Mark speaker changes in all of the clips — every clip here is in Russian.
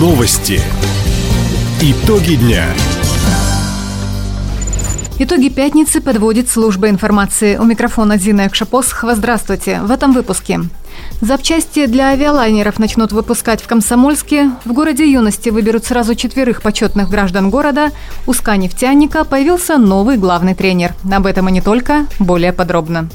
Speaker 1: Новости. Итоги дня.
Speaker 2: Итоги пятницы подводит служба информации. У микрофона Зина Экшапосхова. Здравствуйте. В этом выпуске. Запчасти для авиалайнеров начнут выпускать в Комсомольске. В городе юности выберут сразу четверых почетных граждан города. У СКА «Нефтяника» появился новый главный тренер. Об этом и не только. Более подробно.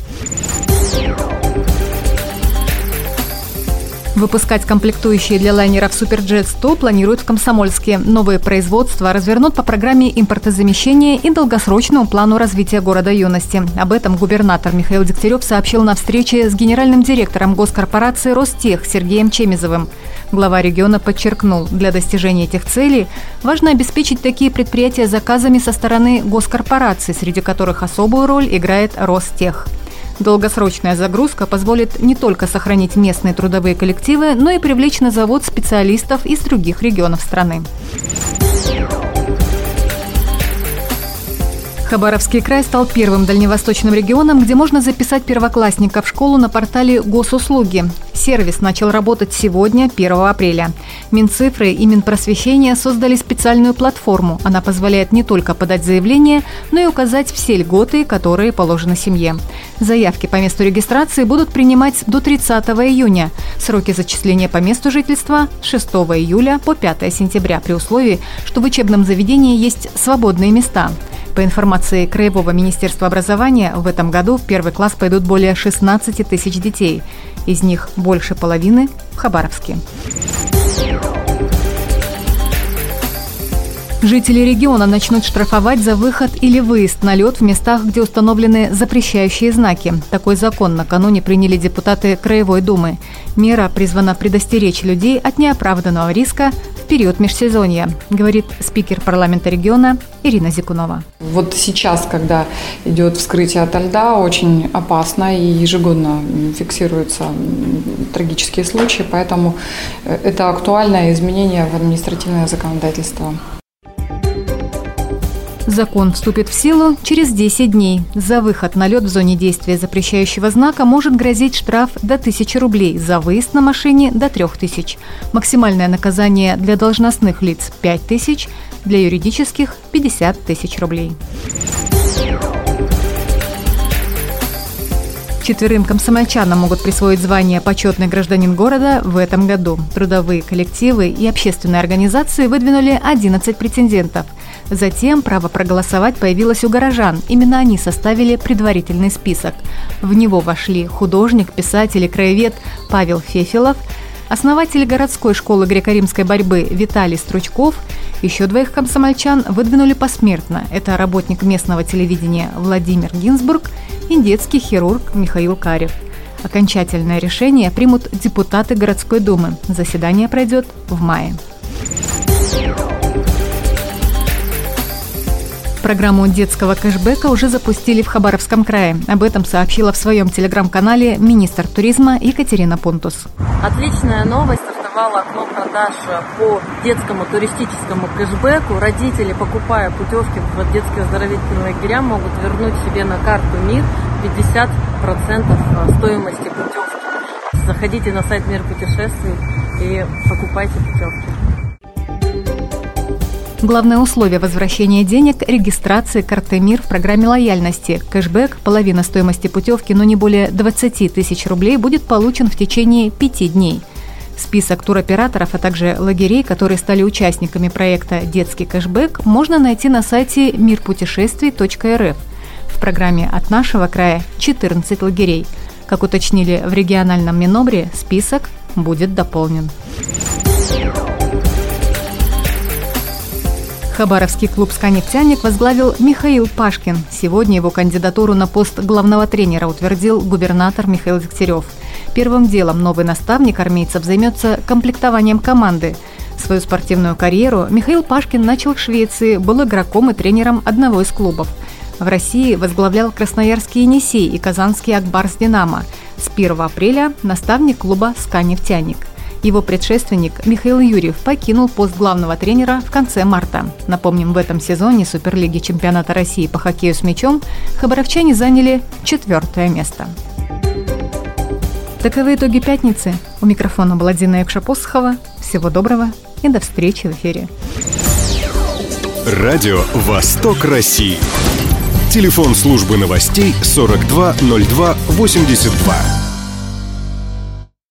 Speaker 2: Выпускать комплектующие для лайнеров Суперджет 100 планируют в Комсомольске. Новые производства развернут по программе импортозамещения и долгосрочному плану развития города юности. Об этом губернатор Михаил Дегтярев сообщил на встрече с генеральным директором госкорпорации «Ростех» Сергеем Чемизовым. Глава региона подчеркнул, для достижения этих целей важно обеспечить такие предприятия заказами со стороны госкорпораций, среди которых особую роль играет Ростех. Долгосрочная загрузка позволит не только сохранить местные трудовые коллективы, но и привлечь на завод специалистов из других регионов страны. Хабаровский край стал первым дальневосточным регионом, где можно записать первоклассника в школу на портале Госуслуги. Сервис начал работать сегодня, 1 апреля. Минцифры и Минпросвещения создали специальную платформу. Она позволяет не только подать заявление, но и указать все льготы, которые положены семье. Заявки по месту регистрации будут принимать до 30 июня. Сроки зачисления по месту жительства – 6 июля по 5 сентября при условии, что в учебном заведении есть свободные места. По информации Краевого министерства образования, в этом году в первый класс пойдут более 16 тысяч детей. Из них больше половины в Хабаровске. Thank you. Жители региона начнут штрафовать за выход или выезд на лед в местах, где установлены запрещающие знаки. Такой закон накануне приняли депутаты Краевой Думы. Мера призвана предостеречь людей от неоправданного риска в период межсезонья, говорит спикер парламента региона Ирина Зикунова.
Speaker 3: Вот сейчас, когда идет вскрытие ото льда, очень опасно и ежегодно фиксируются трагические случаи, поэтому э, это актуальное изменение в административное законодательство.
Speaker 2: Закон вступит в силу через 10 дней. За выход на лед в зоне действия запрещающего знака может грозить штраф до 1000 рублей, за выезд на машине – до 3000. Максимальное наказание для должностных лиц – 5000, для юридических – 50 тысяч рублей. Четверым комсомольчанам могут присвоить звание «Почетный гражданин города» в этом году. Трудовые коллективы и общественные организации выдвинули 11 претендентов. Затем право проголосовать появилось у горожан. Именно они составили предварительный список. В него вошли художник, писатель и краевед Павел Фефилов, основатель городской школы греко-римской борьбы Виталий Стручков, еще двоих комсомольчан выдвинули посмертно. Это работник местного телевидения Владимир Гинзбург и детский хирург Михаил Карев. Окончательное решение примут депутаты городской думы. Заседание пройдет в мае. Программу детского кэшбэка уже запустили в Хабаровском крае. Об этом сообщила в своем телеграм-канале министр туризма Екатерина Пунтус.
Speaker 4: Отличная новость стартовало окно продаж по детскому туристическому кэшбэку. Родители, покупая путевки в детские оздоровительные лагеря, могут вернуть себе на карту МИР 50% стоимости путевки. Заходите на сайт Мир путешествий и покупайте путевки.
Speaker 2: Главное условие возвращения денег – регистрация карты МИР в программе лояльности. Кэшбэк, половина стоимости путевки, но не более 20 тысяч рублей, будет получен в течение пяти дней. Список туроператоров, а также лагерей, которые стали участниками проекта «Детский кэшбэк», можно найти на сайте мирпутешествий.рф. В программе «От нашего края» 14 лагерей. Как уточнили в региональном Минобре, список будет дополнен. Хабаровский клуб «Сканефтяник» возглавил Михаил Пашкин. Сегодня его кандидатуру на пост главного тренера утвердил губернатор Михаил Дегтярев. Первым делом новый наставник армейцев займется комплектованием команды. Свою спортивную карьеру Михаил Пашкин начал в Швеции, был игроком и тренером одного из клубов. В России возглавлял Красноярский «Енисей» и Казанский «Акбарс Динамо». С 1 апреля наставник клуба «Сканефтяник». Его предшественник Михаил Юрьев покинул пост главного тренера в конце марта. Напомним, в этом сезоне Суперлиги чемпионата России по хоккею с мячом хабаровчане заняли четвертое место. Таковы итоги пятницы. У микрофона была Дина Экшапосхова. Всего доброго и до встречи в эфире.
Speaker 1: Радио «Восток России». Телефон службы новостей 420282.